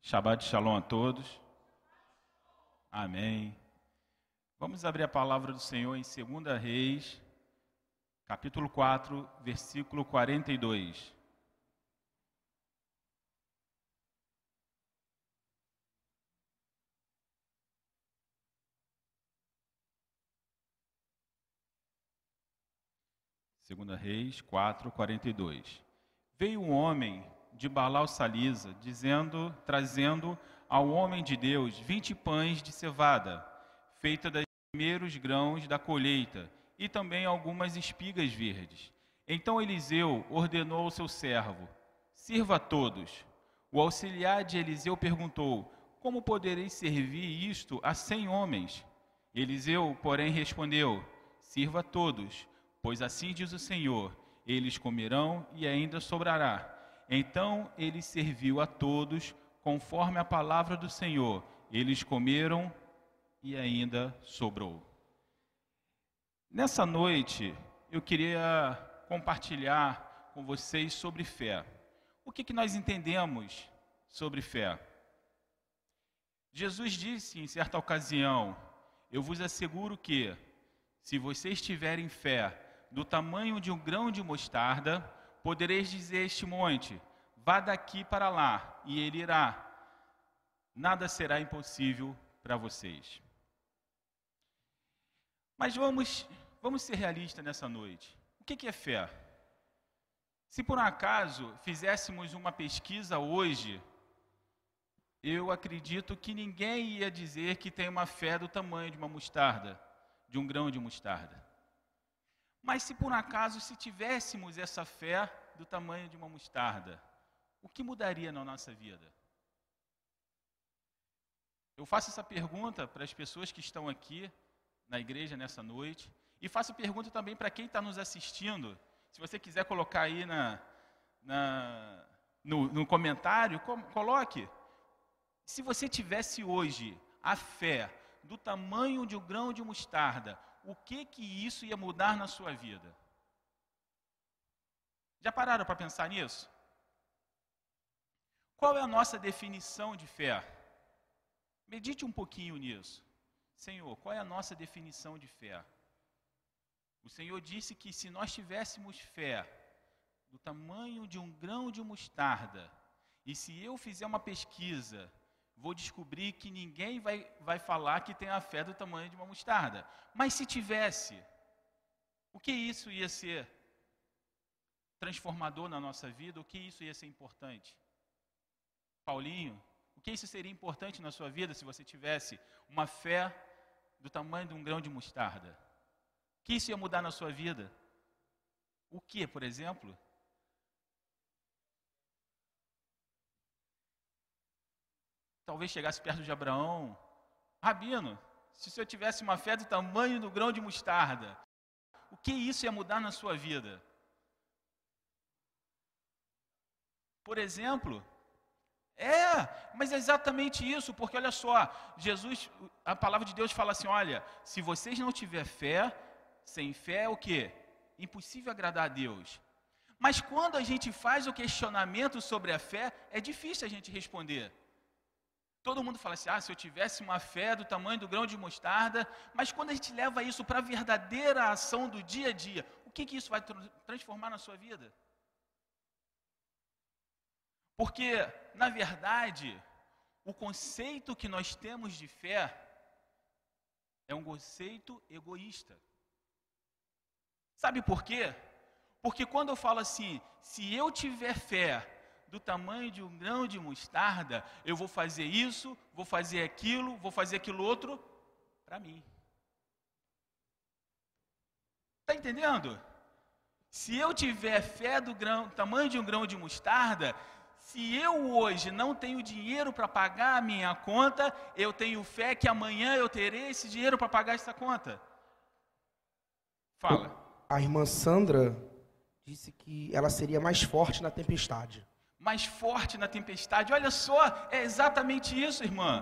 Shabbat Shalom a todos. Amém. Vamos abrir a palavra do Senhor em 2 Reis, capítulo 4, versículo 42. Segunda Reis 4, 42. Veio um homem de Balau Salisa, dizendo, trazendo ao homem de Deus vinte pães de cevada, feita dos primeiros grãos da colheita, e também algumas espigas verdes. Então Eliseu ordenou ao seu servo: Sirva a todos. O auxiliar de Eliseu perguntou: Como poderei servir isto a cem homens? Eliseu, porém, respondeu: Sirva a todos, pois assim diz o Senhor: eles comerão e ainda sobrará. Então ele serviu a todos conforme a palavra do Senhor. Eles comeram e ainda sobrou. Nessa noite, eu queria compartilhar com vocês sobre fé. O que, que nós entendemos sobre fé? Jesus disse em certa ocasião: Eu vos asseguro que, se vocês tiverem fé do tamanho de um grão de mostarda, podereis dizer a este monte: Vá daqui para lá, e ele irá. Nada será impossível para vocês. Mas vamos, vamos ser realistas nessa noite. O que, é fé? Se por um acaso fizéssemos uma pesquisa hoje, eu acredito que ninguém ia dizer que tem uma fé do tamanho de uma mostarda, de um grão de mostarda. Mas se por acaso se tivéssemos essa fé do tamanho de uma mostarda, o que mudaria na nossa vida? Eu faço essa pergunta para as pessoas que estão aqui na igreja nessa noite e faço pergunta também para quem está nos assistindo. Se você quiser colocar aí na, na no, no comentário, com, coloque. Se você tivesse hoje a fé do tamanho de um grão de mostarda, o que que isso ia mudar na sua vida? Já pararam para pensar nisso? Qual é a nossa definição de fé? Medite um pouquinho nisso. Senhor, qual é a nossa definição de fé? O Senhor disse que se nós tivéssemos fé do tamanho de um grão de mostarda, e se eu fizer uma pesquisa vou descobrir que ninguém vai, vai falar que tem a fé do tamanho de uma mostarda. Mas se tivesse, o que isso ia ser transformador na nossa vida? O que isso ia ser importante? Paulinho, o que isso seria importante na sua vida se você tivesse uma fé do tamanho de um grão de mostarda? O que isso ia mudar na sua vida? O que, por exemplo? Talvez chegasse perto de Abraão, Rabino, se senhor tivesse uma fé do tamanho do grão de mostarda, o que isso ia mudar na sua vida? Por exemplo, é, mas é exatamente isso, porque olha só, Jesus, a palavra de Deus fala assim: olha, se vocês não tiver fé, sem fé é o que? Impossível agradar a Deus. Mas quando a gente faz o questionamento sobre a fé, é difícil a gente responder. Todo mundo fala assim: ah, se eu tivesse uma fé do tamanho do grão de mostarda, mas quando a gente leva isso para a verdadeira ação do dia a dia, o que, que isso vai transformar na sua vida? Porque, na verdade, o conceito que nós temos de fé é um conceito egoísta. Sabe por quê? Porque quando eu falo assim, se eu tiver fé do tamanho de um grão de mostarda, eu vou fazer isso, vou fazer aquilo, vou fazer aquilo outro para mim. Está entendendo? Se eu tiver fé do grão, tamanho de um grão de mostarda, se eu hoje não tenho dinheiro para pagar a minha conta, eu tenho fé que amanhã eu terei esse dinheiro para pagar essa conta. Fala. A irmã Sandra disse que ela seria mais forte na tempestade mais forte na tempestade. Olha só, é exatamente isso, irmã,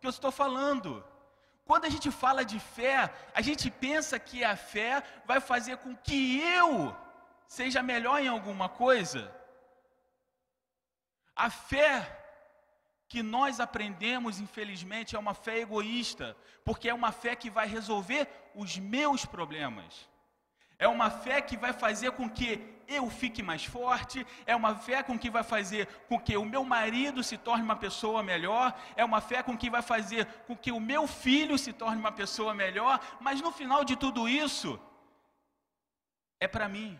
que eu estou falando. Quando a gente fala de fé, a gente pensa que a fé vai fazer com que eu seja melhor em alguma coisa. A fé que nós aprendemos, infelizmente, é uma fé egoísta, porque é uma fé que vai resolver os meus problemas. É uma fé que vai fazer com que eu fique mais forte, é uma fé com que vai fazer com que o meu marido se torne uma pessoa melhor, é uma fé com que vai fazer com que o meu filho se torne uma pessoa melhor, mas no final de tudo isso, é para mim.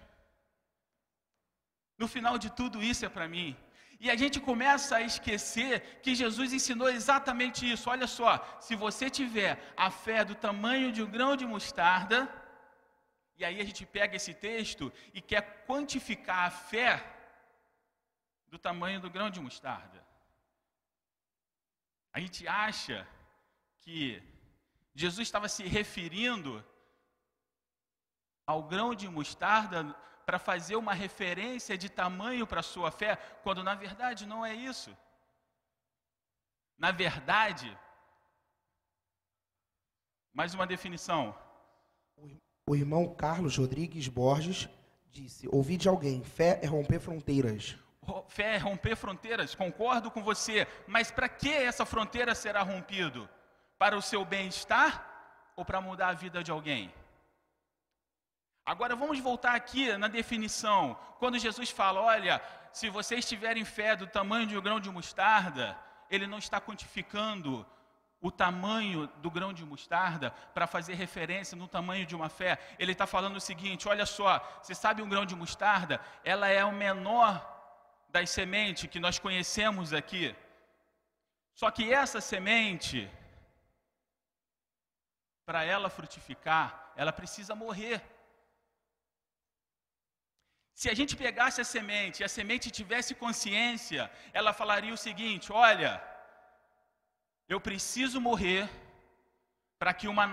No final de tudo isso é para mim. E a gente começa a esquecer que Jesus ensinou exatamente isso. Olha só, se você tiver a fé do tamanho de um grão de mostarda, e aí a gente pega esse texto e quer quantificar a fé do tamanho do grão de mostarda. A gente acha que Jesus estava se referindo ao grão de mostarda para fazer uma referência de tamanho para a sua fé, quando na verdade não é isso. Na verdade, mais uma definição. O irmão Carlos Rodrigues Borges disse: Ouvi de alguém, fé é romper fronteiras. Fé é romper fronteiras, concordo com você, mas para que essa fronteira será rompido? Para o seu bem-estar ou para mudar a vida de alguém? Agora vamos voltar aqui na definição. Quando Jesus fala, olha, se vocês tiverem fé do tamanho de um grão de mostarda, ele não está quantificando o tamanho do grão de mostarda para fazer referência no tamanho de uma fé. Ele está falando o seguinte: olha só, você sabe um grão de mostarda? Ela é o menor das sementes que nós conhecemos aqui. Só que essa semente, para ela frutificar, ela precisa morrer. Se a gente pegasse a semente e a semente tivesse consciência, ela falaria o seguinte: olha, eu preciso morrer para que uma,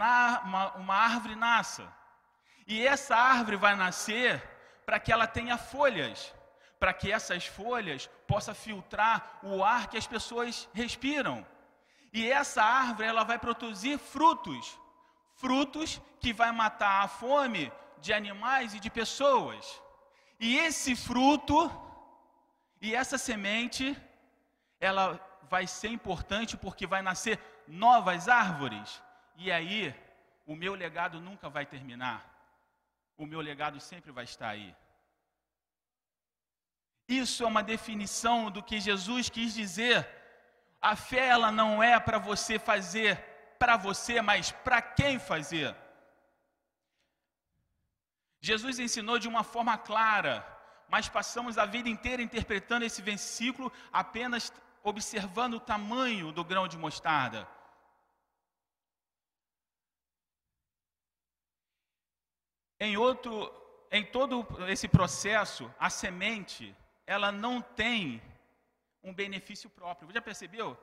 uma, uma árvore nasça. E essa árvore vai nascer para que ela tenha folhas, para que essas folhas possam filtrar o ar que as pessoas respiram. E essa árvore ela vai produzir frutos, frutos que vai matar a fome de animais e de pessoas. E esse fruto e essa semente, ela vai ser importante porque vai nascer novas árvores. E aí, o meu legado nunca vai terminar. O meu legado sempre vai estar aí. Isso é uma definição do que Jesus quis dizer. A fé ela não é para você fazer para você, mas para quem fazer. Jesus ensinou de uma forma clara, mas passamos a vida inteira interpretando esse versículo apenas observando o tamanho do grão de mostarda. Em outro, em todo esse processo, a semente, ela não tem um benefício próprio. Já percebeu?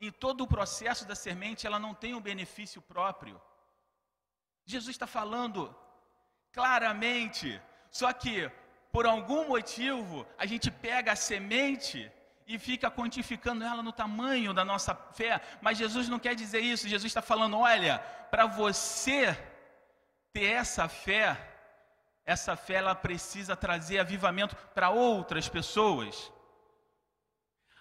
Em todo o processo da semente, ela não tem um benefício próprio. Jesus está falando claramente. Só que, por algum motivo, a gente pega a semente e fica quantificando ela no tamanho da nossa fé. Mas Jesus não quer dizer isso. Jesus está falando: olha, para você ter essa fé, essa fé ela precisa trazer avivamento para outras pessoas.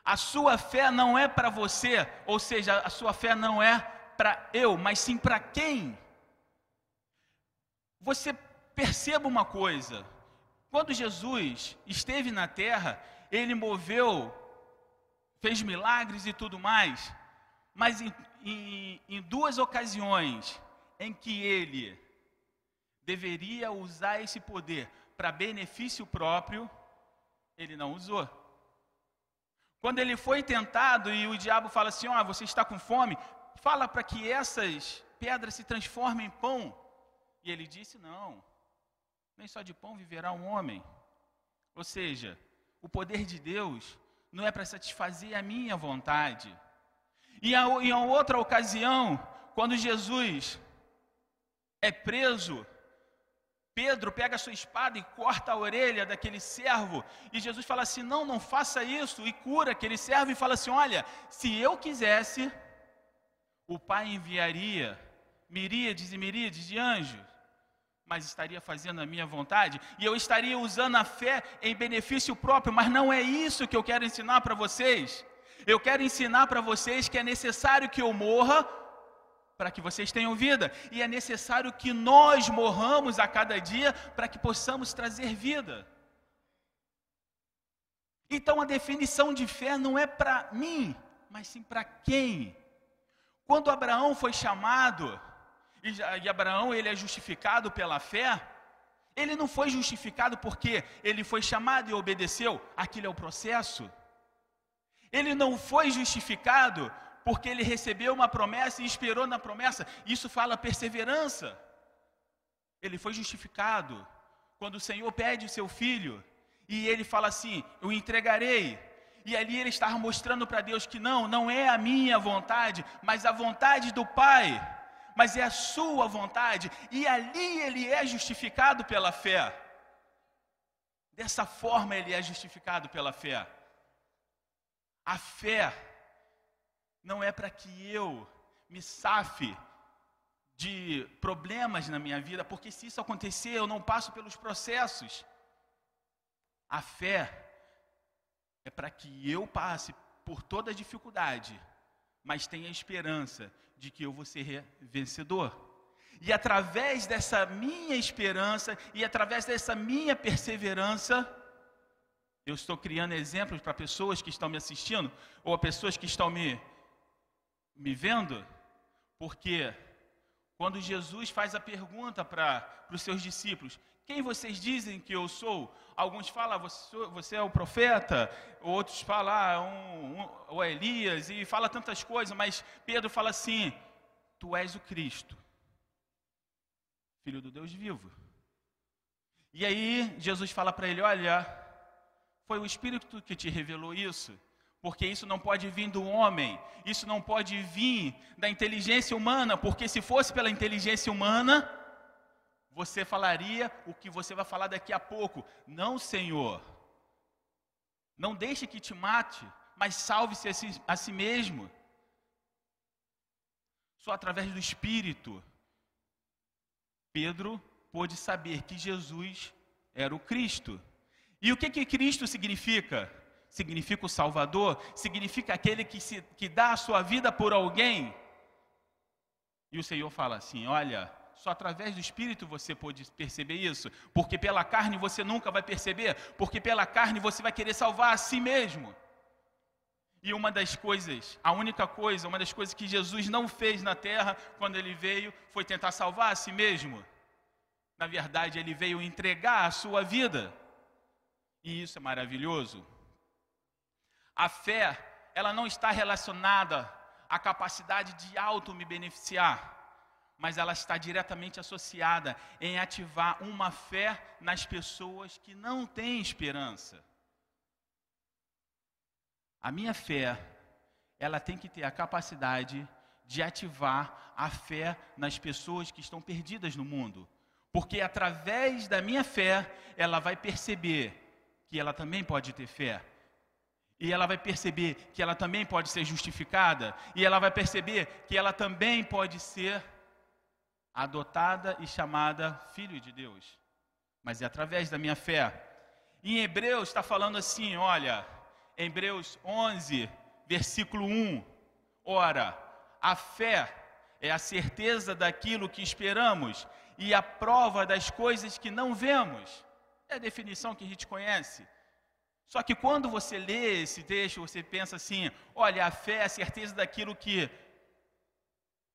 A sua fé não é para você, ou seja, a sua fé não é para eu, mas sim para quem? Você perceba uma coisa: quando Jesus esteve na terra, ele moveu, fez milagres e tudo mais, mas em, em, em duas ocasiões em que ele deveria usar esse poder para benefício próprio, ele não usou. Quando ele foi tentado e o diabo fala assim: Ó, oh, você está com fome, fala para que essas pedras se transformem em pão. E ele disse: Não, nem só de pão viverá um homem. Ou seja, o poder de Deus não é para satisfazer a minha vontade. E em outra ocasião, quando Jesus é preso, Pedro pega a sua espada e corta a orelha daquele servo, e Jesus fala assim: Não, não faça isso, e cura aquele servo, e fala assim: Olha, se eu quisesse, o Pai enviaria miríades e miríades de anjos mas estaria fazendo a minha vontade e eu estaria usando a fé em benefício próprio, mas não é isso que eu quero ensinar para vocês. Eu quero ensinar para vocês que é necessário que eu morra para que vocês tenham vida, e é necessário que nós morramos a cada dia para que possamos trazer vida. Então a definição de fé não é para mim, mas sim para quem. Quando Abraão foi chamado, e Abraão ele é justificado pela fé, ele não foi justificado porque ele foi chamado e obedeceu, aquilo é o processo. Ele não foi justificado porque ele recebeu uma promessa e esperou na promessa. Isso fala perseverança. Ele foi justificado quando o Senhor pede o seu filho e ele fala assim: Eu entregarei. E ali ele estava mostrando para Deus que não, não é a minha vontade, mas a vontade do Pai, mas é a sua vontade. E ali ele é justificado pela fé. Dessa forma ele é justificado pela fé. A fé não é para que eu me safe de problemas na minha vida, porque se isso acontecer, eu não passo pelos processos. A fé é para que eu passe por toda dificuldade, mas tenha esperança de que eu vou ser vencedor. E através dessa minha esperança e através dessa minha perseverança, eu estou criando exemplos para pessoas que estão me assistindo ou pessoas que estão me me vendo? Porque quando Jesus faz a pergunta para os seus discípulos: Quem vocês dizem que eu sou? Alguns falam, você, você é o profeta, outros falam, ah, um, um, o Elias, e fala tantas coisas, mas Pedro fala assim: Tu és o Cristo, filho do Deus vivo. E aí Jesus fala para ele: Olha, foi o Espírito que te revelou isso porque isso não pode vir do homem, isso não pode vir da inteligência humana, porque se fosse pela inteligência humana, você falaria o que você vai falar daqui a pouco. Não, Senhor. Não deixe que te mate, mas salve-se a, si, a si mesmo. Só através do Espírito, Pedro pôde saber que Jesus era o Cristo. E o que, que Cristo significa? significa o Salvador, significa aquele que, se, que dá a sua vida por alguém. E o Senhor fala assim: olha, só através do Espírito você pode perceber isso, porque pela carne você nunca vai perceber, porque pela carne você vai querer salvar a si mesmo. E uma das coisas, a única coisa, uma das coisas que Jesus não fez na terra quando ele veio foi tentar salvar a si mesmo. Na verdade, ele veio entregar a sua vida. E isso é maravilhoso. A fé, ela não está relacionada à capacidade de auto me beneficiar, mas ela está diretamente associada em ativar uma fé nas pessoas que não têm esperança. A minha fé, ela tem que ter a capacidade de ativar a fé nas pessoas que estão perdidas no mundo. Porque através da minha fé, ela vai perceber que ela também pode ter fé e ela vai perceber que ela também pode ser justificada, e ela vai perceber que ela também pode ser adotada e chamada filho de Deus. Mas é através da minha fé. Em Hebreus está falando assim, olha, Hebreus 11, versículo 1. Ora, a fé é a certeza daquilo que esperamos e a prova das coisas que não vemos. É a definição que a gente conhece. Só que quando você lê esse texto, você pensa assim: olha, a fé é a certeza daquilo que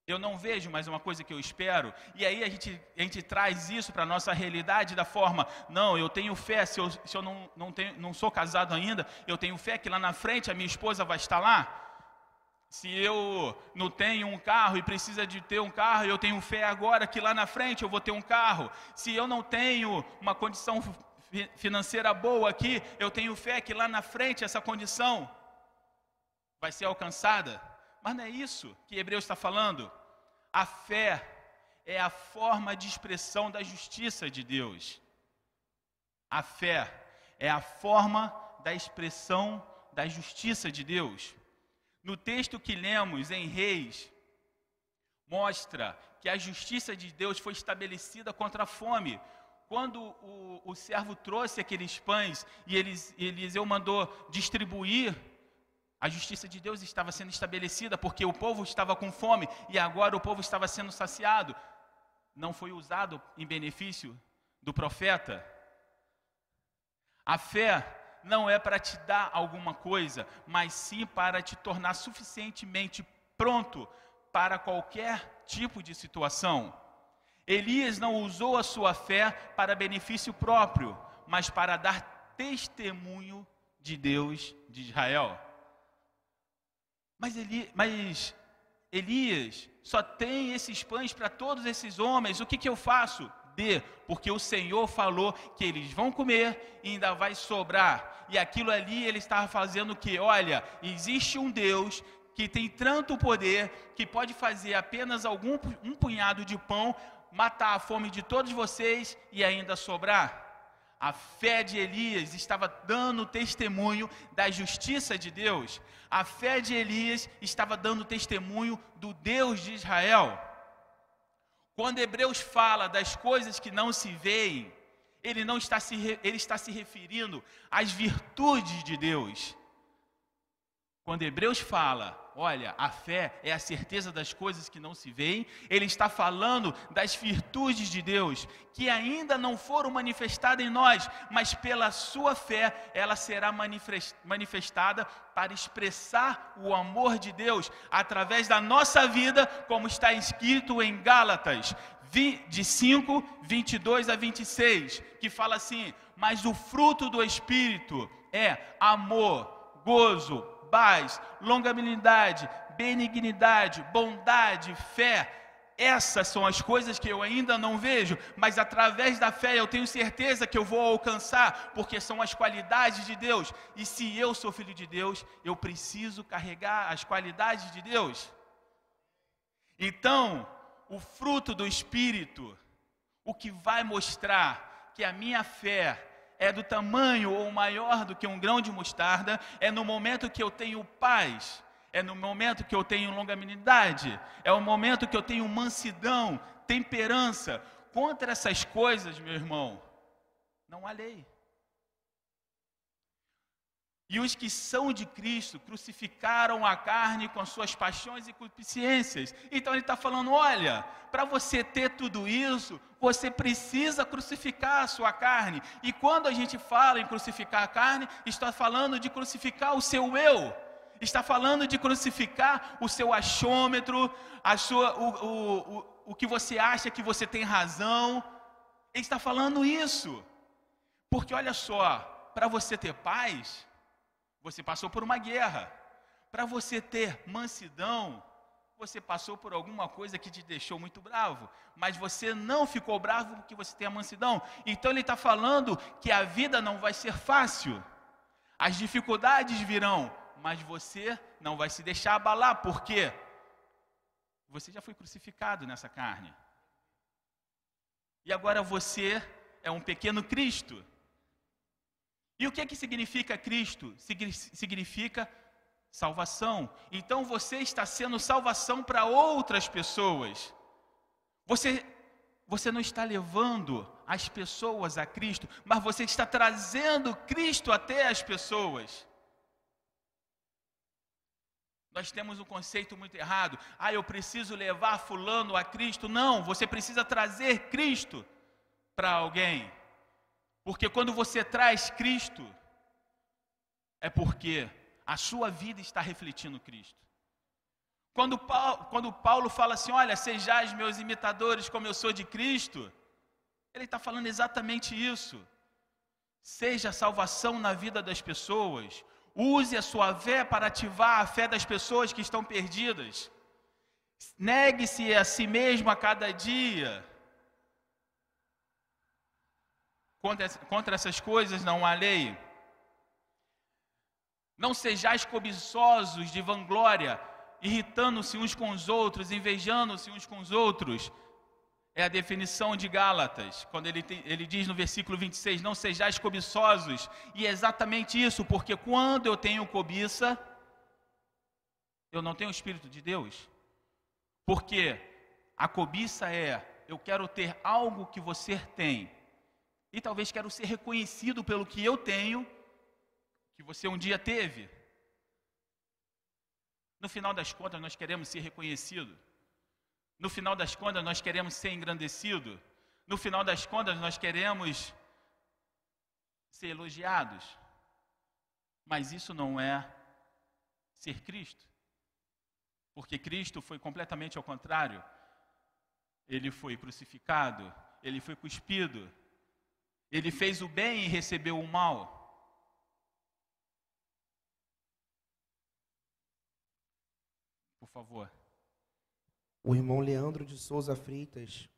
eu não vejo, mas é uma coisa que eu espero. E aí a gente, a gente traz isso para a nossa realidade da forma: não, eu tenho fé, se eu, se eu não, não, tenho, não sou casado ainda, eu tenho fé que lá na frente a minha esposa vai estar lá. Se eu não tenho um carro e precisa de ter um carro, eu tenho fé agora que lá na frente eu vou ter um carro. Se eu não tenho uma condição financeira boa aqui, eu tenho fé que lá na frente essa condição vai ser alcançada. Mas não é isso que Hebreus está falando. A fé é a forma de expressão da justiça de Deus. A fé é a forma da expressão da justiça de Deus. No texto que lemos em Reis, mostra que a justiça de Deus foi estabelecida contra a fome, quando o, o servo trouxe aqueles pães e Eliseu mandou distribuir A justiça de Deus estava sendo estabelecida porque o povo estava com fome e agora o povo estava sendo saciado. Não foi usado em benefício do profeta. A fé não é para te dar alguma coisa, mas sim para te tornar suficientemente pronto para qualquer tipo de situação. Elias não usou a sua fé para benefício próprio, mas para dar testemunho de Deus de Israel. Mas, Eli, mas Elias só tem esses pães para todos esses homens, o que, que eu faço? Dê, porque o Senhor falou que eles vão comer e ainda vai sobrar. E aquilo ali ele estava fazendo que, olha, existe um Deus que tem tanto poder que pode fazer apenas algum um punhado de pão matar a fome de todos vocês e ainda sobrar. A fé de Elias estava dando testemunho da justiça de Deus. A fé de Elias estava dando testemunho do Deus de Israel. Quando Hebreus fala das coisas que não se veem, ele não está se, ele está se referindo às virtudes de Deus. Quando Hebreus fala Olha, a fé é a certeza das coisas que não se veem. Ele está falando das virtudes de Deus, que ainda não foram manifestadas em nós, mas pela sua fé ela será manifestada para expressar o amor de Deus através da nossa vida, como está escrito em Gálatas, de 5, 22 a 26, que fala assim: Mas o fruto do Espírito é amor, gozo, paz, longanimidade, benignidade, bondade, fé. Essas são as coisas que eu ainda não vejo, mas através da fé eu tenho certeza que eu vou alcançar, porque são as qualidades de Deus. E se eu sou filho de Deus, eu preciso carregar as qualidades de Deus. Então, o fruto do Espírito, o que vai mostrar que a minha fé é do tamanho ou maior do que um grão de mostarda, é no momento que eu tenho paz, é no momento que eu tenho longanimidade, é o momento que eu tenho mansidão, temperança. Contra essas coisas, meu irmão, não há lei. E os que são de Cristo crucificaram a carne com as suas paixões e concupiscências. Então ele está falando: olha, para você ter tudo isso, você precisa crucificar a sua carne. E quando a gente fala em crucificar a carne, está falando de crucificar o seu eu. Está falando de crucificar o seu achômetro, a sua, o, o, o, o que você acha que você tem razão. Ele está falando isso. Porque olha só, para você ter paz, você passou por uma guerra. Para você ter mansidão, você passou por alguma coisa que te deixou muito bravo, mas você não ficou bravo porque você tem a mansidão. Então ele está falando que a vida não vai ser fácil, as dificuldades virão, mas você não vai se deixar abalar, porque você já foi crucificado nessa carne. E agora você é um pequeno Cristo. E o que, é que significa Cristo? Significa salvação. Então você está sendo salvação para outras pessoas. Você, você não está levando as pessoas a Cristo, mas você está trazendo Cristo até as pessoas. Nós temos um conceito muito errado. Ah, eu preciso levar Fulano a Cristo. Não, você precisa trazer Cristo para alguém. Porque quando você traz Cristo, é porque a sua vida está refletindo Cristo. Quando Paulo, quando Paulo fala assim: Olha, sejais meus imitadores como eu sou de Cristo, ele está falando exatamente isso. Seja salvação na vida das pessoas, use a sua fé para ativar a fé das pessoas que estão perdidas. Negue-se a si mesmo a cada dia. Contra, contra essas coisas não há lei. Não sejais cobiçosos de vanglória, irritando-se uns com os outros, invejando-se uns com os outros. É a definição de Gálatas, quando ele, ele diz no versículo 26: Não sejais cobiçosos. E é exatamente isso, porque quando eu tenho cobiça, eu não tenho o Espírito de Deus. Porque a cobiça é: eu quero ter algo que você tem e talvez quero ser reconhecido pelo que eu tenho, que você um dia teve. No final das contas, nós queremos ser reconhecidos. No final das contas, nós queremos ser engrandecidos. No final das contas, nós queremos ser elogiados. Mas isso não é ser Cristo. Porque Cristo foi completamente ao contrário. Ele foi crucificado, ele foi cuspido, ele fez o bem e recebeu o mal. Por favor. O irmão Leandro de Souza Freitas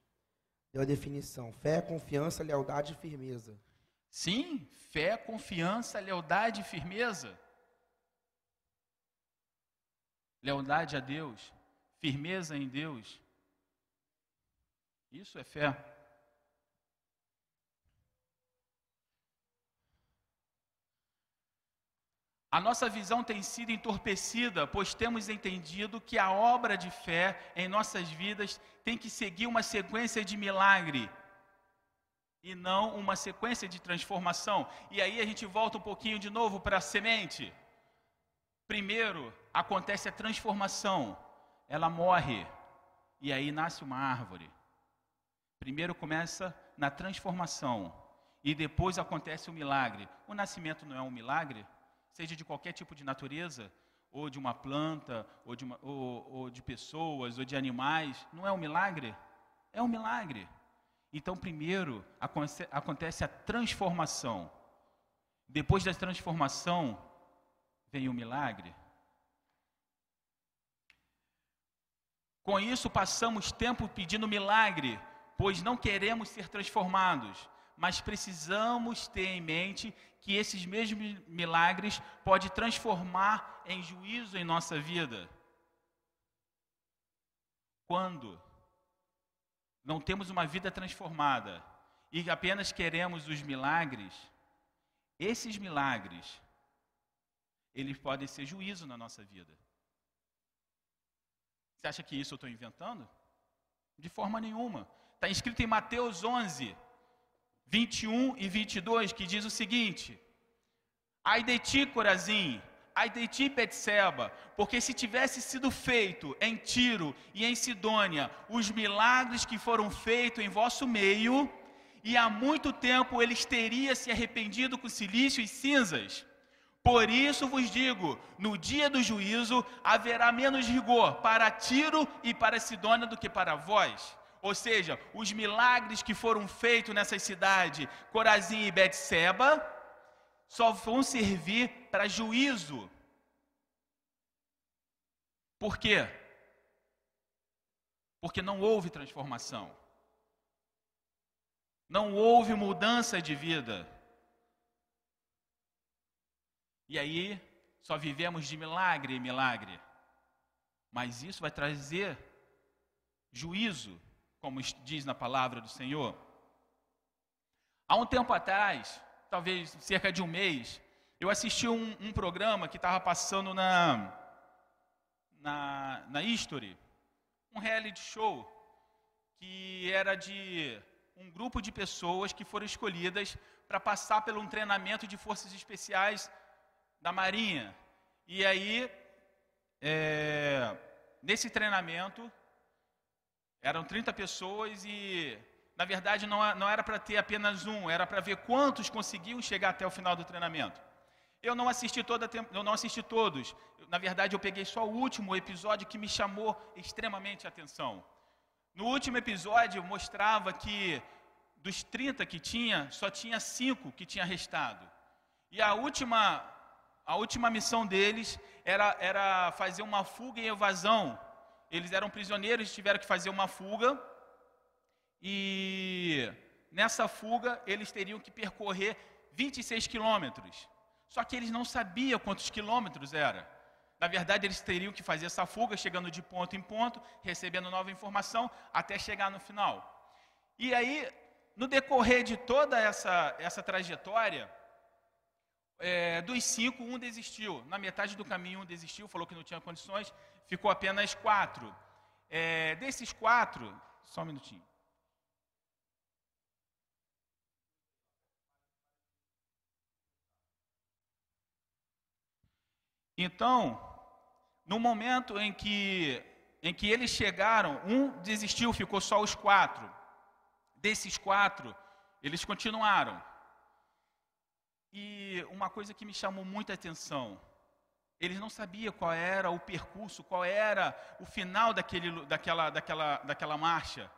deu a definição: fé, confiança, lealdade e firmeza. Sim, fé, confiança, lealdade e firmeza. Lealdade a Deus, firmeza em Deus. Isso é fé. A nossa visão tem sido entorpecida, pois temos entendido que a obra de fé em nossas vidas tem que seguir uma sequência de milagre e não uma sequência de transformação. E aí a gente volta um pouquinho de novo para a semente. Primeiro acontece a transformação, ela morre e aí nasce uma árvore. Primeiro começa na transformação e depois acontece o milagre. O nascimento não é um milagre? Seja de qualquer tipo de natureza, ou de uma planta, ou de, uma, ou, ou de pessoas, ou de animais, não é um milagre? É um milagre. Então, primeiro acontece a transformação. Depois da transformação, vem o milagre. Com isso, passamos tempo pedindo milagre, pois não queremos ser transformados mas precisamos ter em mente que esses mesmos milagres podem transformar em juízo em nossa vida. Quando não temos uma vida transformada e apenas queremos os milagres, esses milagres, eles podem ser juízo na nossa vida. Você acha que isso eu estou inventando? De forma nenhuma. Está escrito em Mateus 11, 21 e 22, que diz o seguinte: Ai de ti, Corazim, ai de ti, Betseba, porque se tivesse sido feito em Tiro e em Sidônia os milagres que foram feitos em vosso meio, e há muito tempo eles teriam se arrependido com silício e cinzas. Por isso vos digo: no dia do juízo haverá menos rigor para Tiro e para Sidônia do que para vós. Ou seja, os milagres que foram feitos nessa cidade, Corazim e Betseba, só vão servir para juízo. Por quê? Porque não houve transformação. Não houve mudança de vida. E aí, só vivemos de milagre em milagre. Mas isso vai trazer juízo como diz na palavra do Senhor. Há um tempo atrás, talvez cerca de um mês, eu assisti um, um programa que estava passando na, na, na History, um reality show, que era de um grupo de pessoas que foram escolhidas para passar por um treinamento de forças especiais da Marinha. E aí, é, nesse treinamento, eram 30 pessoas e, na verdade, não, era para ter apenas um, era para ver quantos conseguiam chegar até o final do treinamento. Eu não assisti toda, eu não assisti todos. Na verdade, eu peguei só o último episódio que me chamou extremamente a atenção. No último episódio mostrava que dos 30 que tinha, só tinha cinco que tinha restado. E a última a última missão deles era, era fazer uma fuga e evasão eles eram prisioneiros, tiveram que fazer uma fuga. E nessa fuga eles teriam que percorrer 26 quilômetros. Só que eles não sabiam quantos quilômetros era. Na verdade, eles teriam que fazer essa fuga, chegando de ponto em ponto, recebendo nova informação, até chegar no final. E aí, no decorrer de toda essa, essa trajetória, é, dos cinco, um desistiu. Na metade do caminho, um desistiu, falou que não tinha condições, ficou apenas quatro. É, desses quatro, só um minutinho. Então, no momento em que, em que eles chegaram, um desistiu, ficou só os quatro. Desses quatro, eles continuaram. E uma coisa que me chamou muita atenção, eles não sabiam qual era o percurso, qual era o final daquele, daquela, daquela, daquela marcha.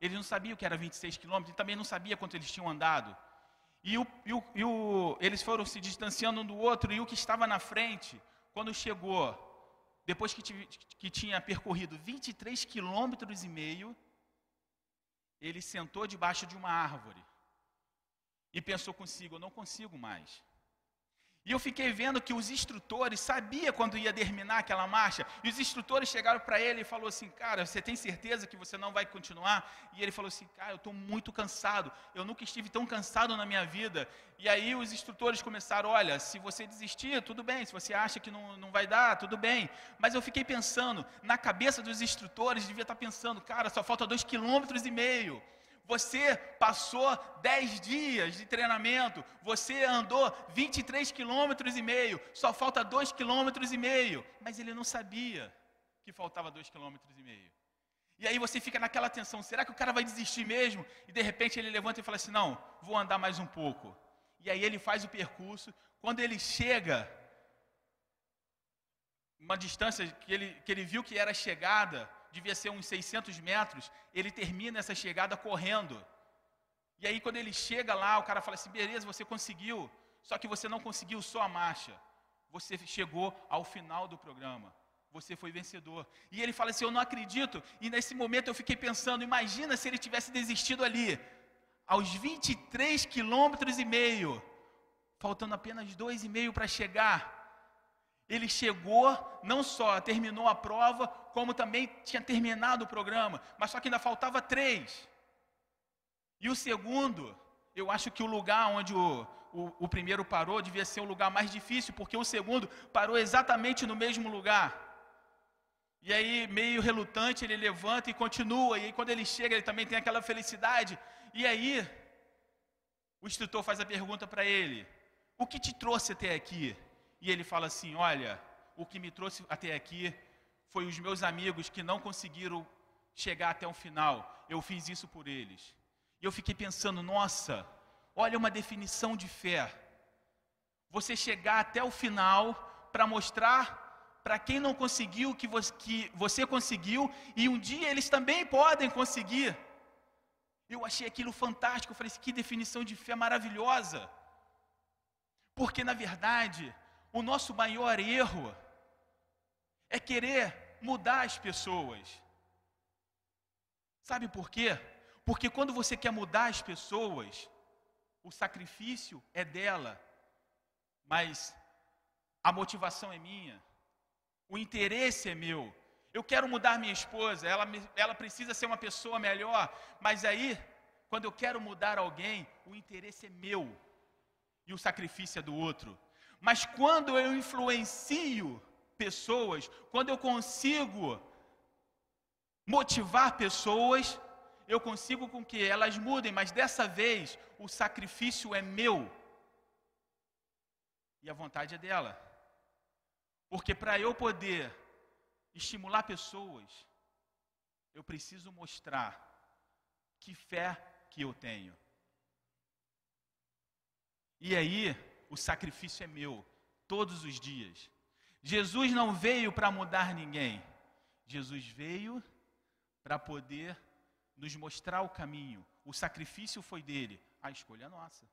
Eles não sabiam que era 26 quilômetros e também não sabiam quanto eles tinham andado. E, o, e, o, e o, eles foram se distanciando um do outro, e o que estava na frente, quando chegou depois que, que tinha percorrido 23 quilômetros e meio, ele sentou debaixo de uma árvore e pensou consigo: eu não consigo mais. E eu fiquei vendo que os instrutores sabiam quando ia terminar aquela marcha. E os instrutores chegaram para ele e falou assim: "Cara, você tem certeza que você não vai continuar?" E ele falou assim: "Cara, eu estou muito cansado. Eu nunca estive tão cansado na minha vida." E aí os instrutores começaram: "Olha, se você desistir, tudo bem. Se você acha que não, não vai dar, tudo bem." Mas eu fiquei pensando, na cabeça dos instrutores, devia estar tá pensando: "Cara, só falta dois quilômetros e meio." Você passou 10 dias de treinamento, você andou 23 quilômetros e meio, só falta 2 quilômetros e meio, mas ele não sabia que faltava 2 quilômetros e meio. E aí você fica naquela tensão, será que o cara vai desistir mesmo? E de repente ele levanta e fala assim: "Não, vou andar mais um pouco". E aí ele faz o percurso, quando ele chega uma distância que ele, que ele viu que era chegada, devia ser uns 600 metros, ele termina essa chegada correndo. E aí, quando ele chega lá, o cara fala assim: beleza, você conseguiu, só que você não conseguiu só a marcha, você chegou ao final do programa, você foi vencedor. E ele fala assim: eu não acredito. E nesse momento eu fiquei pensando: imagina se ele tivesse desistido ali, aos 23 quilômetros e meio, faltando apenas dois e meio para chegar. Ele chegou, não só terminou a prova, como também tinha terminado o programa, mas só que ainda faltava três. E o segundo, eu acho que o lugar onde o, o, o primeiro parou devia ser o lugar mais difícil, porque o segundo parou exatamente no mesmo lugar. E aí, meio relutante, ele levanta e continua. E aí, quando ele chega, ele também tem aquela felicidade. E aí, o instrutor faz a pergunta para ele: O que te trouxe até aqui? E ele fala assim: Olha, o que me trouxe até aqui foi os meus amigos que não conseguiram chegar até o final. Eu fiz isso por eles. E eu fiquei pensando: Nossa, olha uma definição de fé. Você chegar até o final para mostrar para quem não conseguiu que você, que você conseguiu e um dia eles também podem conseguir. Eu achei aquilo fantástico. Eu falei: assim, Que definição de fé maravilhosa. Porque na verdade, o nosso maior erro é querer mudar as pessoas. Sabe por quê? Porque quando você quer mudar as pessoas, o sacrifício é dela, mas a motivação é minha, o interesse é meu. Eu quero mudar minha esposa, ela, ela precisa ser uma pessoa melhor, mas aí, quando eu quero mudar alguém, o interesse é meu e o sacrifício é do outro. Mas quando eu influencio pessoas, quando eu consigo motivar pessoas, eu consigo com que elas mudem, mas dessa vez o sacrifício é meu e a vontade é dela. Porque para eu poder estimular pessoas, eu preciso mostrar que fé que eu tenho. E aí, o sacrifício é meu, todos os dias. Jesus não veio para mudar ninguém, Jesus veio para poder nos mostrar o caminho. O sacrifício foi dele, a escolha é nossa.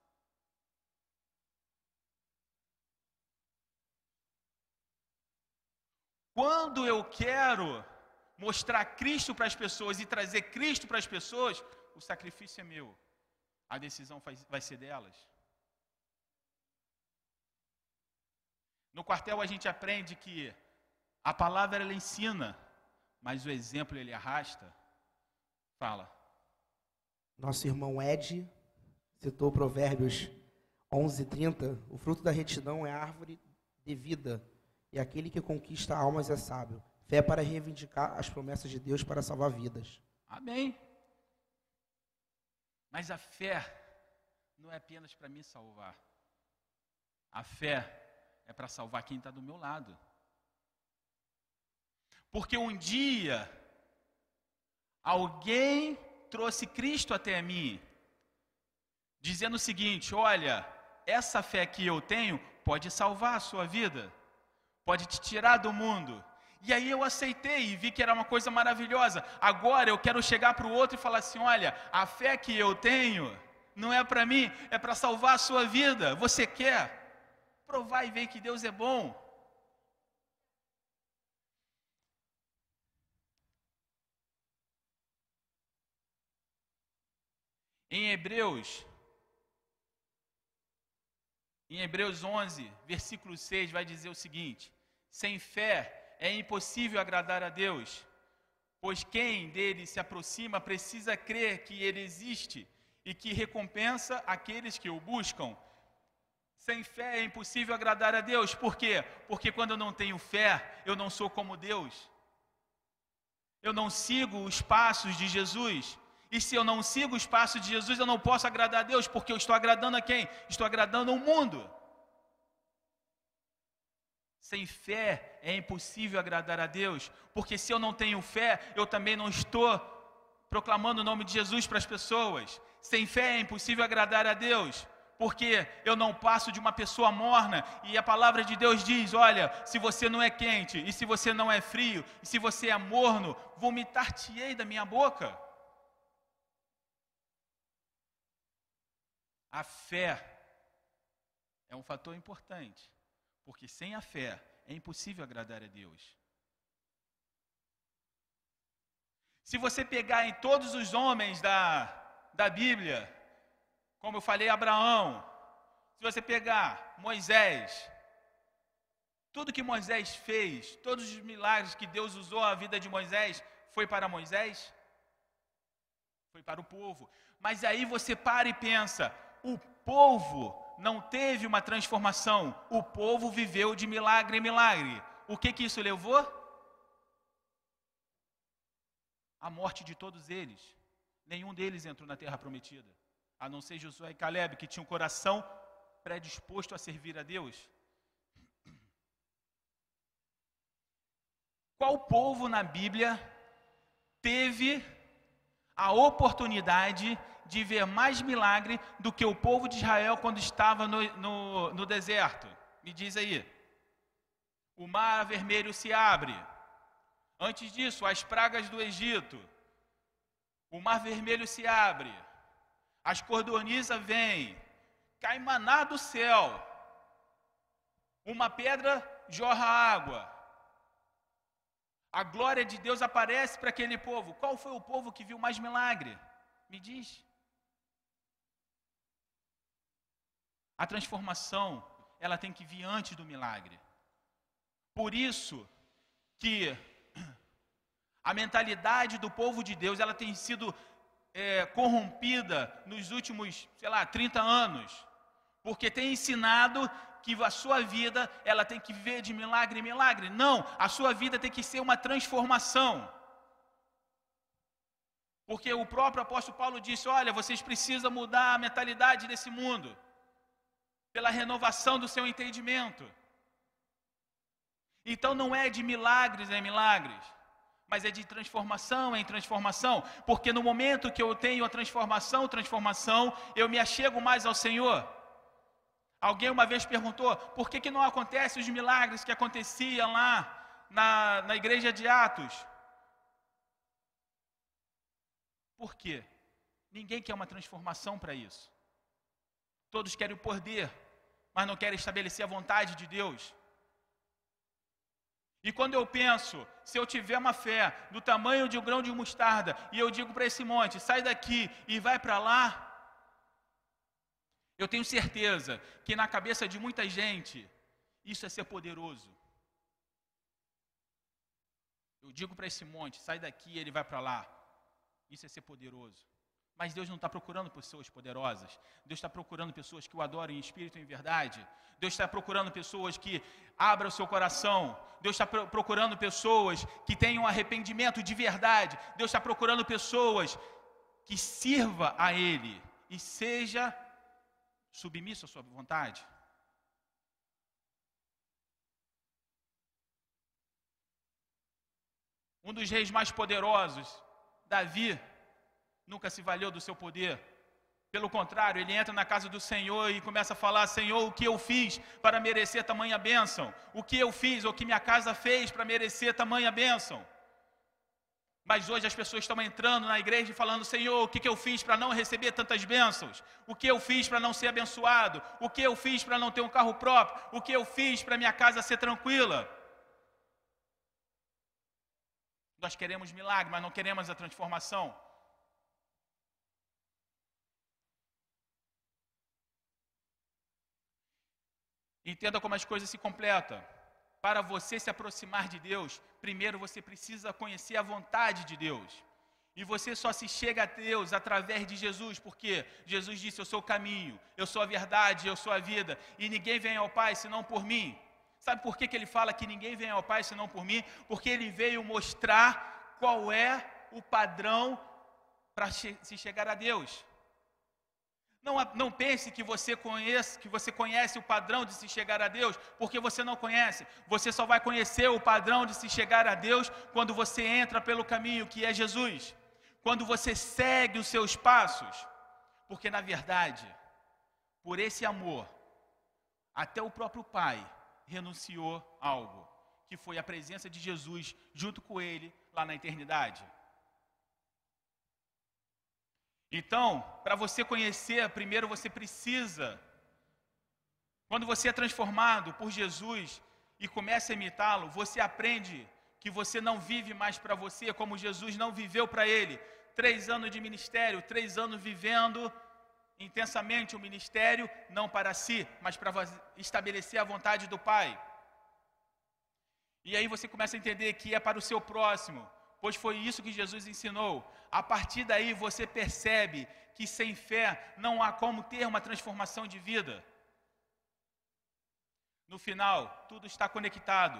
Quando eu quero mostrar Cristo para as pessoas e trazer Cristo para as pessoas, o sacrifício é meu, a decisão vai ser delas. No quartel a gente aprende que a palavra ela ensina, mas o exemplo ele arrasta. Fala. Nosso irmão Ed citou Provérbios 11:30, o fruto da retidão é árvore de vida, e aquele que conquista almas é sábio. Fé para reivindicar as promessas de Deus para salvar vidas. Amém. Mas a fé não é apenas para me salvar. A fé é para salvar quem está do meu lado. Porque um dia alguém trouxe Cristo até mim, dizendo o seguinte: olha, essa fé que eu tenho pode salvar a sua vida, pode te tirar do mundo. E aí eu aceitei e vi que era uma coisa maravilhosa. Agora eu quero chegar para o outro e falar assim: olha, a fé que eu tenho não é para mim, é para salvar a sua vida. Você quer? Provar e ver que Deus é bom. Em Hebreus, em Hebreus 11, versículo 6, vai dizer o seguinte: Sem fé é impossível agradar a Deus, pois quem dele se aproxima precisa crer que ele existe e que recompensa aqueles que o buscam. Sem fé é impossível agradar a Deus, por quê? Porque quando eu não tenho fé, eu não sou como Deus. Eu não sigo os passos de Jesus. E se eu não sigo os passos de Jesus, eu não posso agradar a Deus, porque eu estou agradando a quem? Estou agradando o mundo. Sem fé é impossível agradar a Deus, porque se eu não tenho fé, eu também não estou proclamando o nome de Jesus para as pessoas. Sem fé é impossível agradar a Deus, porque eu não passo de uma pessoa morna e a palavra de Deus diz: olha, se você não é quente, e se você não é frio, e se você é morno, vomitar-te-ei da minha boca. A fé é um fator importante, porque sem a fé é impossível agradar a Deus. Se você pegar em todos os homens da, da Bíblia, como eu falei, Abraão, se você pegar Moisés, tudo que Moisés fez, todos os milagres que Deus usou a vida de Moisés, foi para Moisés? Foi para o povo. Mas aí você para e pensa: o povo não teve uma transformação, o povo viveu de milagre em milagre. O que que isso levou? A morte de todos eles. Nenhum deles entrou na terra prometida, a não ser Josué e Caleb, que tinham um coração predisposto a servir a Deus. Qual povo na Bíblia teve a oportunidade de ver mais milagre do que o povo de Israel quando estava no, no, no deserto? Me diz aí. O mar vermelho se abre. Antes disso, as pragas do Egito. O mar vermelho se abre. As cordoniças vêm. Cai maná do céu. Uma pedra jorra água. A glória de Deus aparece para aquele povo. Qual foi o povo que viu mais milagre? Me diz. A transformação, ela tem que vir antes do milagre. Por isso que a mentalidade do povo de Deus, ela tem sido é, corrompida nos últimos, sei lá, 30 anos. Porque tem ensinado que a sua vida, ela tem que viver de milagre em milagre. Não, a sua vida tem que ser uma transformação. Porque o próprio apóstolo Paulo disse: Olha, vocês precisam mudar a mentalidade desse mundo pela renovação do seu entendimento. Então não é de milagres em milagres, mas é de transformação em transformação, porque no momento que eu tenho a transformação, transformação, eu me achego mais ao Senhor. Alguém uma vez perguntou por que, que não acontecem os milagres que aconteciam lá na, na igreja de Atos. Por quê? Ninguém quer uma transformação para isso. Todos querem o poder, mas não querem estabelecer a vontade de Deus. E quando eu penso, se eu tiver uma fé do tamanho de um grão de mostarda, e eu digo para esse monte, sai daqui e vai para lá, eu tenho certeza que na cabeça de muita gente, isso é ser poderoso. Eu digo para esse monte, sai daqui e ele vai para lá. Isso é ser poderoso. Mas Deus não está procurando pessoas poderosas. Deus está procurando pessoas que o adorem em espírito e em verdade. Deus está procurando pessoas que abram o seu coração. Deus está procurando pessoas que tenham arrependimento de verdade. Deus está procurando pessoas que sirva a Ele e seja submisso à sua vontade. Um dos reis mais poderosos, Davi, nunca se valeu do seu poder. Pelo contrário, ele entra na casa do Senhor e começa a falar: Senhor, o que eu fiz para merecer tamanha bênção? O que eu fiz, ou o que minha casa fez para merecer tamanha bênção? Mas hoje as pessoas estão entrando na igreja e falando: Senhor, o que, que eu fiz para não receber tantas bênçãos? O que eu fiz para não ser abençoado? O que eu fiz para não ter um carro próprio? O que eu fiz para minha casa ser tranquila? Nós queremos milagre, mas não queremos a transformação. Entenda como as coisas se completam. Para você se aproximar de Deus, primeiro você precisa conhecer a vontade de Deus. E você só se chega a Deus através de Jesus, porque Jesus disse: Eu sou o caminho, eu sou a verdade, eu sou a vida, e ninguém vem ao Pai senão por mim. Sabe por que, que ele fala que ninguém vem ao Pai senão por mim? Porque ele veio mostrar qual é o padrão para se chegar a Deus. Não, não pense que você, conhece, que você conhece o padrão de se chegar a Deus, porque você não conhece. Você só vai conhecer o padrão de se chegar a Deus quando você entra pelo caminho que é Jesus. Quando você segue os seus passos. Porque na verdade, por esse amor, até o próprio Pai renunciou algo, que foi a presença de Jesus junto com ele lá na eternidade. Então, para você conhecer, primeiro você precisa, quando você é transformado por Jesus e começa a imitá-lo, você aprende que você não vive mais para você como Jesus não viveu para ele. Três anos de ministério, três anos vivendo intensamente o ministério, não para si, mas para estabelecer a vontade do Pai. E aí você começa a entender que é para o seu próximo, pois foi isso que Jesus ensinou. A partir daí você percebe que sem fé não há como ter uma transformação de vida. No final, tudo está conectado.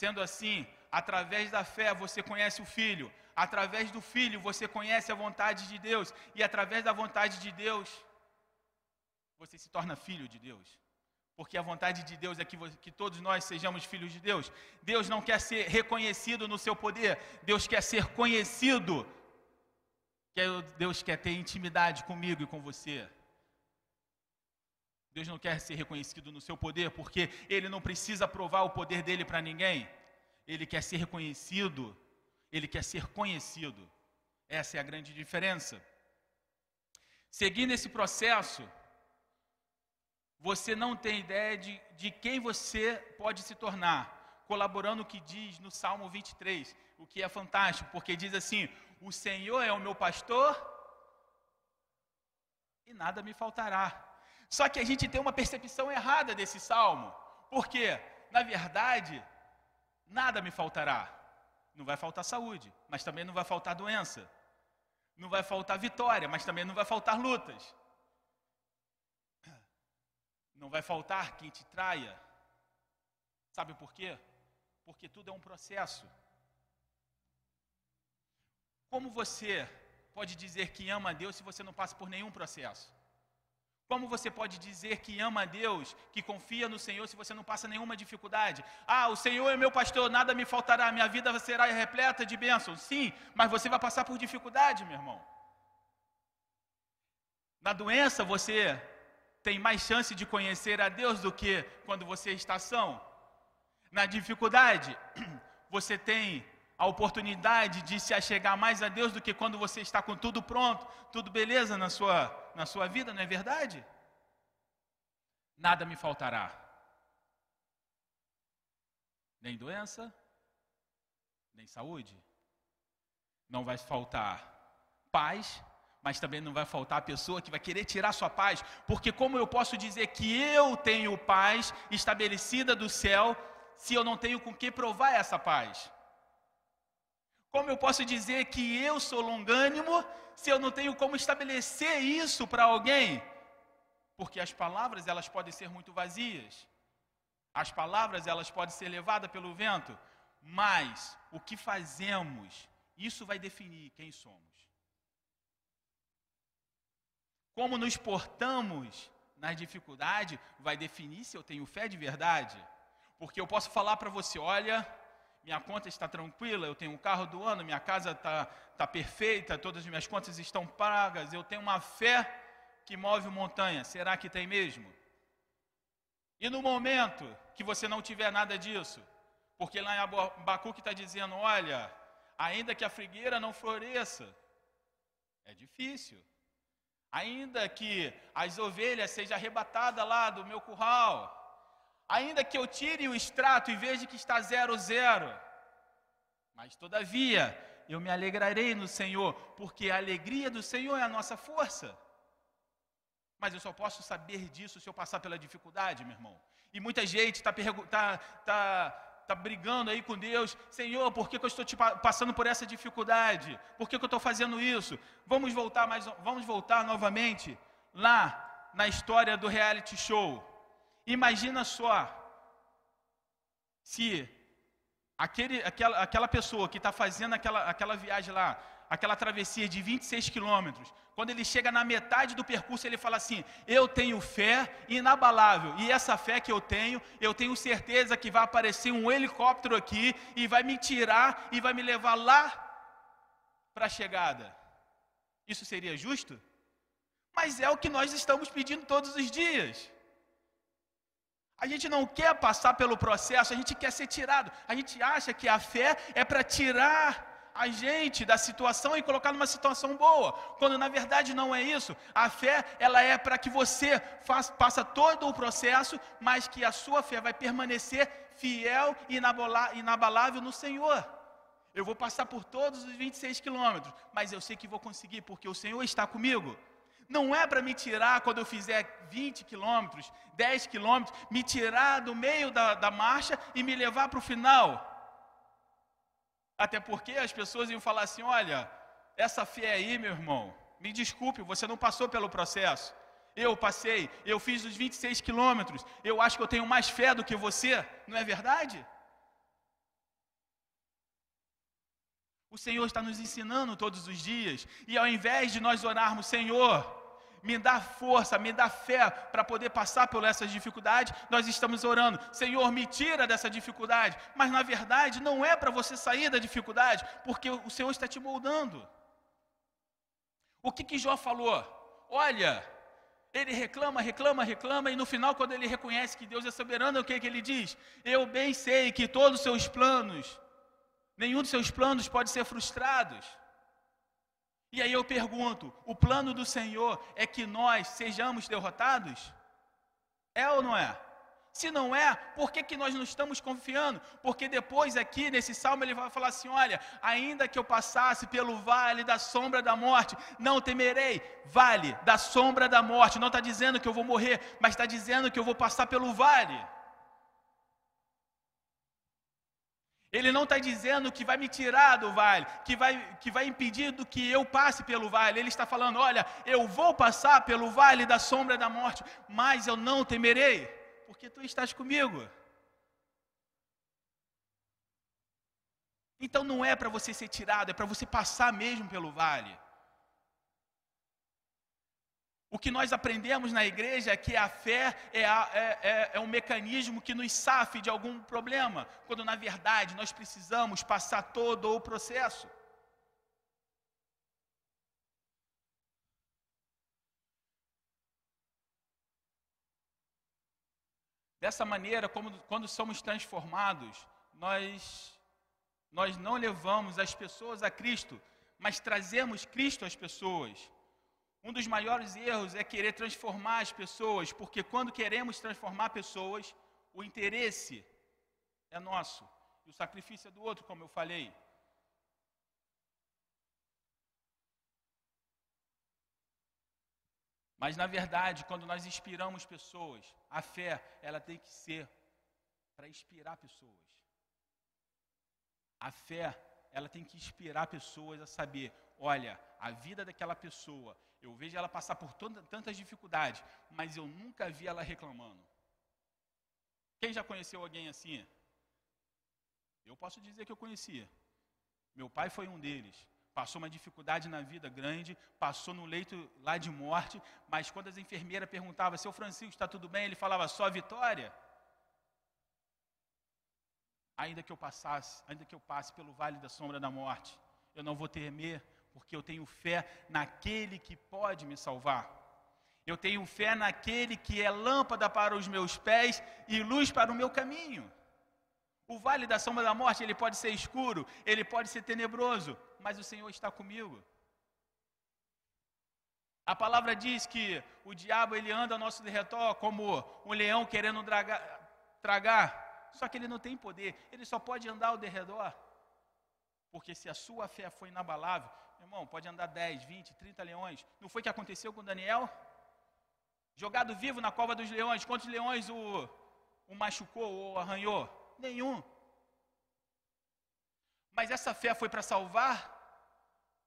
Sendo assim, através da fé você conhece o Filho, através do Filho você conhece a vontade de Deus, e através da vontade de Deus você se torna filho de Deus porque a vontade de Deus é que, que todos nós sejamos filhos de Deus. Deus não quer ser reconhecido no seu poder, Deus quer ser conhecido. Deus quer ter intimidade comigo e com você. Deus não quer ser reconhecido no seu poder, porque Ele não precisa provar o poder dele para ninguém. Ele quer ser reconhecido, Ele quer ser conhecido. Essa é a grande diferença. Seguindo esse processo, você não tem ideia de, de quem você pode se tornar, colaborando o que diz no Salmo 23, o que é fantástico, porque diz assim: O Senhor é o meu pastor e nada me faltará. Só que a gente tem uma percepção errada desse salmo, porque, na verdade, nada me faltará. Não vai faltar saúde, mas também não vai faltar doença. Não vai faltar vitória, mas também não vai faltar lutas. Não vai faltar quem te traia. Sabe por quê? Porque tudo é um processo. Como você pode dizer que ama a Deus se você não passa por nenhum processo? Como você pode dizer que ama a Deus, que confia no Senhor, se você não passa nenhuma dificuldade? Ah, o Senhor é meu pastor, nada me faltará, minha vida será repleta de bênçãos. Sim, mas você vai passar por dificuldade, meu irmão. Na doença você tem mais chance de conhecer a Deus do que quando você está são. Na dificuldade, você tem a oportunidade de se achegar mais a Deus do que quando você está com tudo pronto, tudo beleza na sua, na sua vida, não é verdade? Nada me faltará. Nem doença, nem saúde. Não vai faltar paz, mas também não vai faltar a pessoa que vai querer tirar sua paz, porque como eu posso dizer que eu tenho paz estabelecida do céu, se eu não tenho com que provar essa paz? Como eu posso dizer que eu sou longânimo, se eu não tenho como estabelecer isso para alguém? Porque as palavras, elas podem ser muito vazias. As palavras, elas podem ser levadas pelo vento, mas o que fazemos, isso vai definir quem somos. Como nos portamos na dificuldade vai definir se eu tenho fé de verdade. Porque eu posso falar para você: olha, minha conta está tranquila, eu tenho um carro do ano, minha casa está tá perfeita, todas as minhas contas estão pagas, eu tenho uma fé que move montanha. Será que tem mesmo? E no momento que você não tiver nada disso, porque lá em Abacuque está dizendo: olha, ainda que a figueira não floresça, é difícil. Ainda que as ovelhas sejam arrebatadas lá do meu curral, ainda que eu tire o extrato e veja que está zero zero, mas todavia eu me alegrarei no Senhor, porque a alegria do Senhor é a nossa força. Mas eu só posso saber disso se eu passar pela dificuldade, meu irmão. E muita gente está tá, tá, tá brigando aí com Deus, Senhor, por que, que eu estou te passando por essa dificuldade? Por que, que eu estou fazendo isso? Vamos voltar mais, vamos voltar novamente lá na história do reality show. Imagina só se aquele, aquela, aquela pessoa que está fazendo aquela, aquela viagem lá, aquela travessia de 26 quilômetros, quando ele chega na metade do percurso, ele fala assim: Eu tenho fé inabalável, e essa fé que eu tenho, eu tenho certeza que vai aparecer um helicóptero aqui e vai me tirar e vai me levar lá para a chegada. Isso seria justo? Mas é o que nós estamos pedindo todos os dias. A gente não quer passar pelo processo, a gente quer ser tirado. A gente acha que a fé é para tirar a gente da situação e colocar numa situação boa, quando na verdade não é isso. A fé, ela é para que você faça, passa todo o processo, mas que a sua fé vai permanecer fiel e inabalável no Senhor. Eu vou passar por todos os 26 quilômetros, mas eu sei que vou conseguir, porque o Senhor está comigo não é para me tirar quando eu fizer 20 quilômetros, 10 quilômetros, me tirar do meio da, da marcha e me levar para o final. Até porque as pessoas iam falar assim: olha, essa fé aí, meu irmão, me desculpe, você não passou pelo processo. Eu passei, eu fiz os 26 quilômetros, eu acho que eu tenho mais fé do que você, não é verdade? O Senhor está nos ensinando todos os dias, e ao invés de nós orarmos, Senhor, me dá força, me dá fé para poder passar por essas dificuldades. Nós estamos orando, Senhor, me tira dessa dificuldade. Mas na verdade não é para você sair da dificuldade, porque o Senhor está te moldando. O que que Jó falou? Olha, ele reclama, reclama, reclama, e no final, quando ele reconhece que Deus é soberano, o que, que ele diz? Eu bem sei que todos os seus planos, nenhum dos seus planos pode ser frustrados. E aí eu pergunto: o plano do Senhor é que nós sejamos derrotados? É ou não é? Se não é, por que, que nós não estamos confiando? Porque depois aqui nesse salmo ele vai falar assim: olha, ainda que eu passasse pelo vale da sombra da morte, não temerei. Vale da sombra da morte, não está dizendo que eu vou morrer, mas está dizendo que eu vou passar pelo vale. Ele não está dizendo que vai me tirar do vale, que vai, que vai impedir do que eu passe pelo vale. Ele está falando: olha, eu vou passar pelo vale da sombra da morte, mas eu não temerei, porque tu estás comigo. Então não é para você ser tirado, é para você passar mesmo pelo vale. O que nós aprendemos na igreja é que a fé é, a, é, é, é, um mecanismo que nos safe de algum problema, quando na verdade nós precisamos passar todo o processo. Dessa maneira, como, quando somos transformados, nós, nós não levamos as pessoas a Cristo, mas trazemos Cristo às pessoas. Um dos maiores erros é querer transformar as pessoas, porque quando queremos transformar pessoas, o interesse é nosso e o sacrifício é do outro, como eu falei. Mas na verdade, quando nós inspiramos pessoas, a fé, ela tem que ser para inspirar pessoas. A fé, ela tem que inspirar pessoas a saber, olha, a vida daquela pessoa eu vejo ela passar por toda, tantas dificuldades, mas eu nunca vi ela reclamando. Quem já conheceu alguém assim? Eu posso dizer que eu conhecia. Meu pai foi um deles. Passou uma dificuldade na vida grande, passou no leito lá de morte, mas quando as enfermeiras perguntavam, seu Francisco, está tudo bem? Ele falava, só vitória. ainda que eu passasse, ainda que eu passe pelo vale da sombra da morte, eu não vou temer, porque eu tenho fé naquele que pode me salvar. Eu tenho fé naquele que é lâmpada para os meus pés e luz para o meu caminho. O vale da sombra da morte, ele pode ser escuro, ele pode ser tenebroso, mas o Senhor está comigo. A palavra diz que o diabo ele anda ao nosso derredor como um leão querendo dragar, tragar, só que ele não tem poder, ele só pode andar ao derredor. Porque se a sua fé foi inabalável, irmão, pode andar 10, 20, 30 leões. Não foi o que aconteceu com Daniel? Jogado vivo na cova dos leões, quantos leões o, o machucou ou arranhou? Nenhum. Mas essa fé foi para salvar?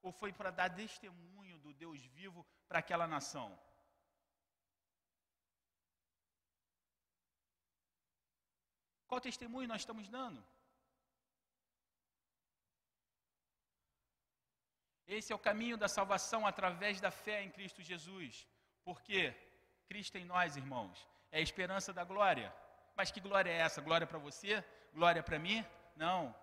Ou foi para dar testemunho do Deus vivo para aquela nação? Qual testemunho nós estamos dando? Esse é o caminho da salvação através da fé em Cristo Jesus. Porque Cristo em nós, irmãos, é a esperança da glória. Mas que glória é essa? Glória para você? Glória para mim? Não.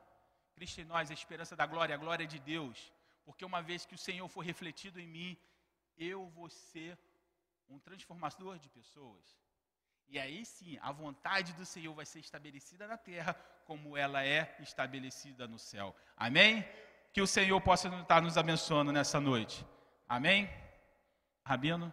Cristo em nós é a esperança da glória, a glória de Deus. Porque uma vez que o Senhor for refletido em mim, eu vou ser um transformador de pessoas. E aí sim, a vontade do Senhor vai ser estabelecida na terra, como ela é estabelecida no céu. Amém? Que o Senhor possa estar nos abençoando nessa noite. Amém? Rabino?